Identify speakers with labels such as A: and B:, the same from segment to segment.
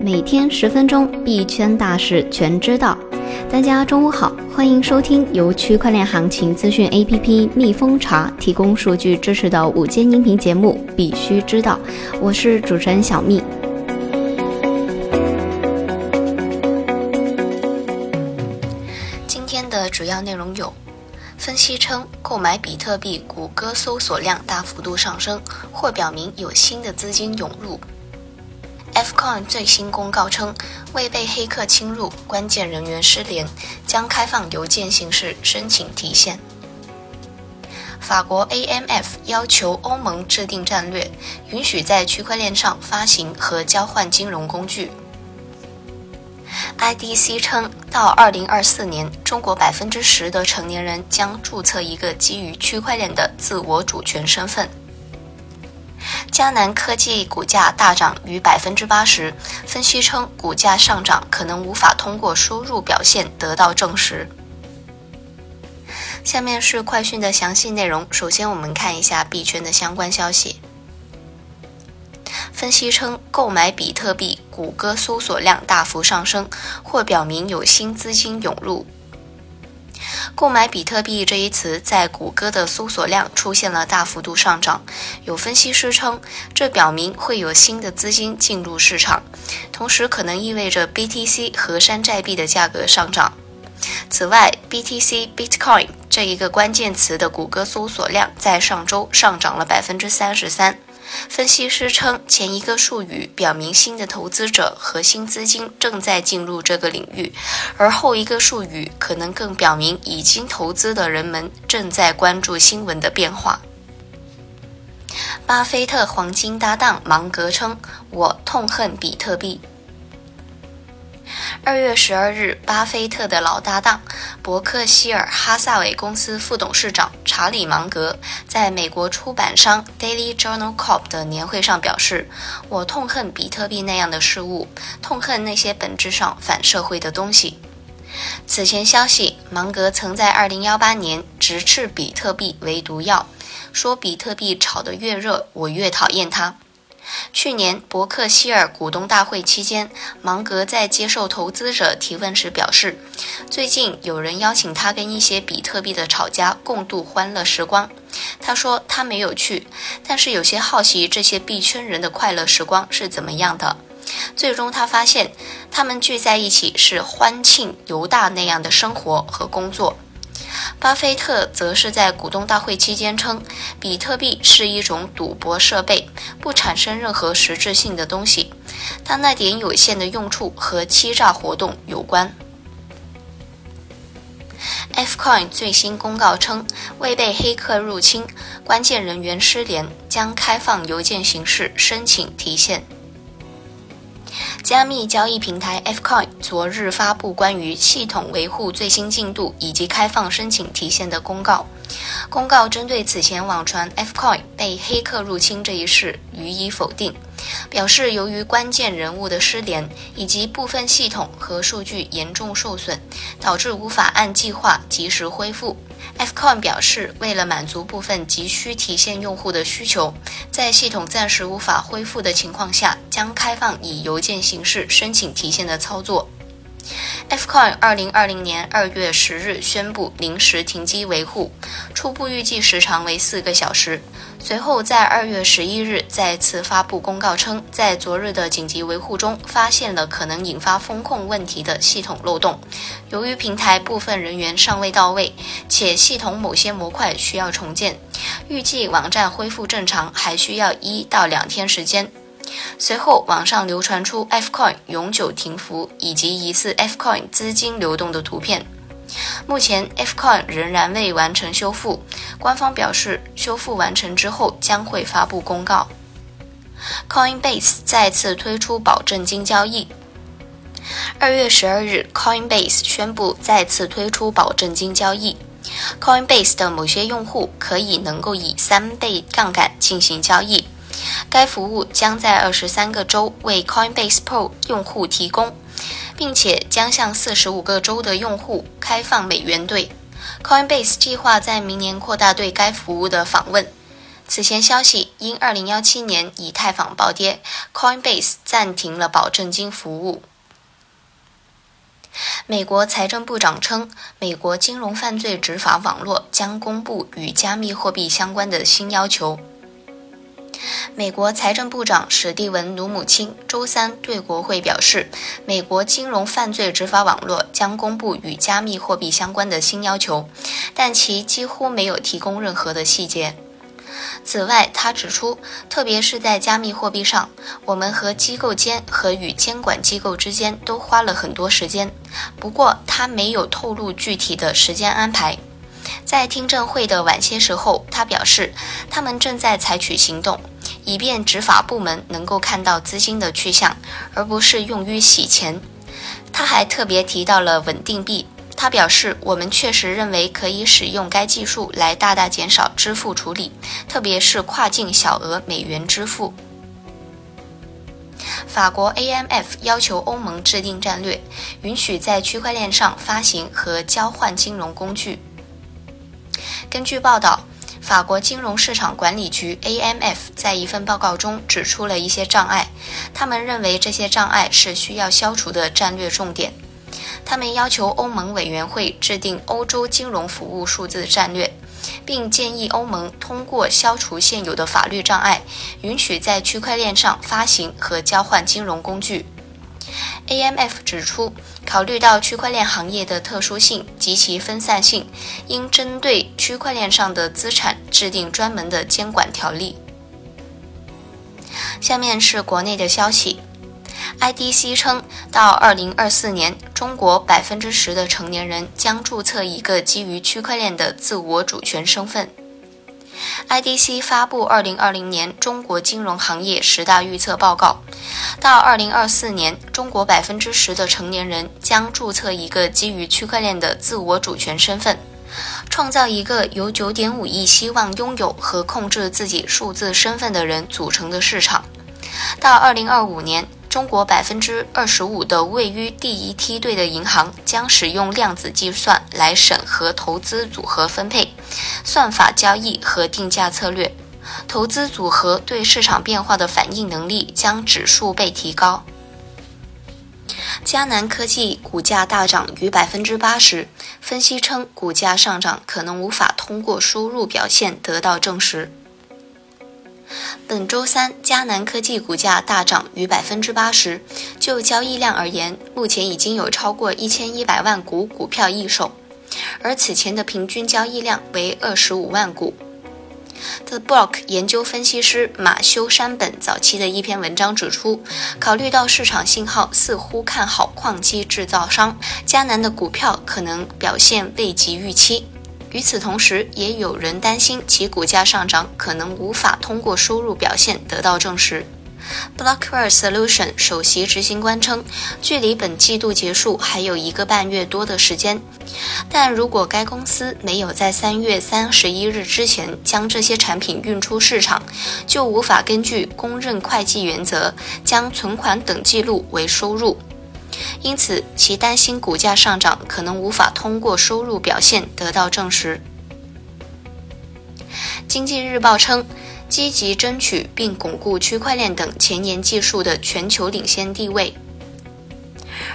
A: 每天十分钟，币圈大事全知道。大家中午好，欢迎收听由区块链行情资讯 APP 蜜蜂茶提供数据支持的午间音频节目《必须知道》，我是主持人小蜜。今天的主要内容有：分析称，购买比特币谷歌搜索量大幅度上升，或表明有新的资金涌入。，Fcon 最新公告称，未被黑客侵入，关键人员失联，将开放邮件形式申请提现。法国 AMF 要求欧盟制定战略，允许在区块链上发行和交换金融工具。IDC 称，到2024年，中国百分之十的成年人将注册一个基于区块链的自我主权身份。迦南科技股价大涨逾百分之八十，分析称股价上涨可能无法通过收入表现得到证实。下面是快讯的详细内容。首先，我们看一下币圈的相关消息。分析称，购买比特币谷歌搜索量大幅上升，或表明有新资金涌入。购买比特币这一词在谷歌的搜索量出现了大幅度上涨，有分析师称，这表明会有新的资金进入市场，同时可能意味着 BTC 和山寨币的价格上涨。此外，BTC Bitcoin 这一个关键词的谷歌搜索量在上周上涨了百分之三十三。分析师称，前一个术语表明新的投资者和新资金正在进入这个领域，而后一个术语可能更表明已经投资的人们正在关注新闻的变化。巴菲特黄金搭档芒格称：“我痛恨比特币。”二月十二日，巴菲特的老搭档伯克希尔哈萨韦公司副董事长查理芒格在美国出版商 Daily Journal Corp 的年会上表示：“我痛恨比特币那样的事物，痛恨那些本质上反社会的东西。”此前消息，芒格曾在二零幺八年直斥比特币为毒药，说比特币炒得越热，我越讨厌它。去年伯克希尔股东大会期间，芒格在接受投资者提问时表示，最近有人邀请他跟一些比特币的炒家共度欢乐时光。他说他没有去，但是有些好奇这些币圈人的快乐时光是怎么样的。最终他发现，他们聚在一起是欢庆犹大那样的生活和工作。巴菲特则是在股东大会期间称，比特币是一种赌博设备，不产生任何实质性的东西。它那点有限的用处和欺诈活动有关。Fcoin 最新公告称，未被黑客入侵，关键人员失联，将开放邮件形式申请提现。加密交易平台 Fcoin 昨日发布关于系统维护最新进度以及开放申请提现的公告。公告针对此前网传 Fcoin 被黑客入侵这一事予以否定，表示由于关键人物的失联以及部分系统和数据严重受损，导致无法按计划及时恢复。Fcon 表示，为了满足部分急需提现用户的需求，在系统暂时无法恢复的情况下，将开放以邮件形式申请提现的操作。Fcon 二零二零年二月十日宣布临时停机维护，初步预计时长为四个小时。随后在二月十一日再次发布公告称，在昨日的紧急维护中发现了可能引发风控问题的系统漏洞。由于平台部分人员尚未到位，且系统某些模块需要重建，预计网站恢复正常还需要一到两天时间。随后，网上流传出 Fcoin 永久停服以及疑似 Fcoin 资金流动的图片。目前，Fcoin 仍然未完成修复，官方表示修复完成之后将会发布公告。Coinbase 再次推出保证金交易。二月十二日，Coinbase 宣布再次推出保证金交易。Coinbase 的某些用户可以能够以三倍杠杆进行交易。该服务将在二十三个州为 Coinbase Pro 用户提供，并且将向四十五个州的用户开放美元兑。Coinbase 计划在明年扩大对该服务的访问。此前消息，因2017年以太坊暴跌，Coinbase 暂停了保证金服务。美国财政部长称，美国金融犯罪执法网络将公布与加密货币相关的新要求。美国财政部长史蒂文·努姆钦周三对国会表示，美国金融犯罪执法网络将公布与加密货币相关的新要求，但其几乎没有提供任何的细节。此外，他指出，特别是在加密货币上，我们和机构间和与监管机构之间都花了很多时间。不过，他没有透露具体的时间安排。在听证会的晚些时候，他表示，他们正在采取行动，以便执法部门能够看到资金的去向，而不是用于洗钱。他还特别提到了稳定币。他表示，我们确实认为可以使用该技术来大大减少支付处理，特别是跨境小额美元支付。法国 AMF 要求欧盟制定战略，允许在区块链上发行和交换金融工具。根据报道，法国金融市场管理局 AMF 在一份报告中指出了一些障碍，他们认为这些障碍是需要消除的战略重点。他们要求欧盟委员会制定欧洲金融服务数字战略，并建议欧盟通过消除现有的法律障碍，允许在区块链上发行和交换金融工具。AMF 指出，考虑到区块链行业的特殊性及其分散性，应针对区块链上的资产制定专门的监管条例。下面是国内的消息。IDC 称，到2024年，中国百分之十的成年人将注册一个基于区块链的自我主权身份。IDC 发布2020年中国金融行业十大预测报告，到2024年，中国百分之十的成年人将注册一个基于区块链的自我主权身份，创造一个由9.5亿希望拥有和控制自己数字身份的人组成的市场。到2025年。中国百分之二十五的位于第一梯队的银行将使用量子计算来审核投资组合分配、算法交易和定价策略。投资组合对市场变化的反应能力将指数倍提高。迦南科技股价大涨逾百分之八十，分析称股价上涨可能无法通过收入表现得到证实。本周三，迦南科技股价大涨逾百分之八十。就交易量而言，目前已经有超过一千一百万股股票易手，而此前的平均交易量为二十五万股。The Block 研究分析师马修山本早期的一篇文章指出，考虑到市场信号似乎看好矿机制造商，迦南的股票可能表现未及预期。与此同时，也有人担心其股价上涨可能无法通过收入表现得到证实。Blockware Solution 首席执行官称，距离本季度结束还有一个半月多的时间，但如果该公司没有在三月三十一日之前将这些产品运出市场，就无法根据公认会计原则将存款等记录为收入。因此，其担心股价上涨可能无法通过收入表现得到证实。经济日报称，积极争取并巩固区块链等前沿技术的全球领先地位。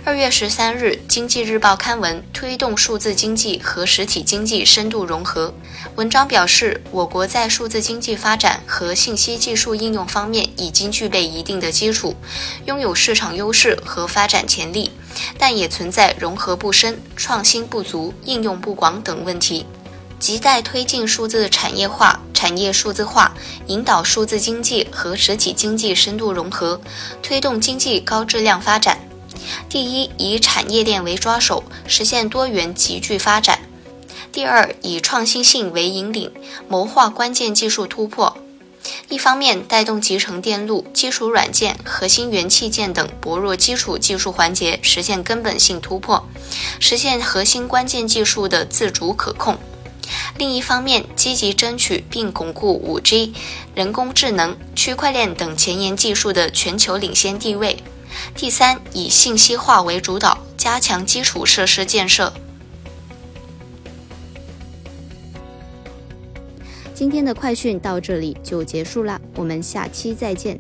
A: 二月十三日，《经济日报》刊文推动数字经济和实体经济深度融合。文章表示，我国在数字经济发展和信息技术应用方面已经具备一定的基础，拥有市场优势和发展潜力，但也存在融合不深、创新不足、应用不广等问题，亟待推进数字产业化、产业数字化，引导数字经济和实体经济深度融合，推动经济高质量发展。第一，以产业链为抓手，实现多元集聚发展；第二，以创新性为引领，谋划关键技术突破。一方面，带动集成电路、基础软件、核心元器件等薄弱基础技术环节实现根本性突破，实现核心关键技术的自主可控；另一方面，积极争取并巩固 5G、人工智能、区块链等前沿技术的全球领先地位。第三，以信息化为主导，加强基础设施建设。
B: 今天的快讯到这里就结束啦，我们下期再见。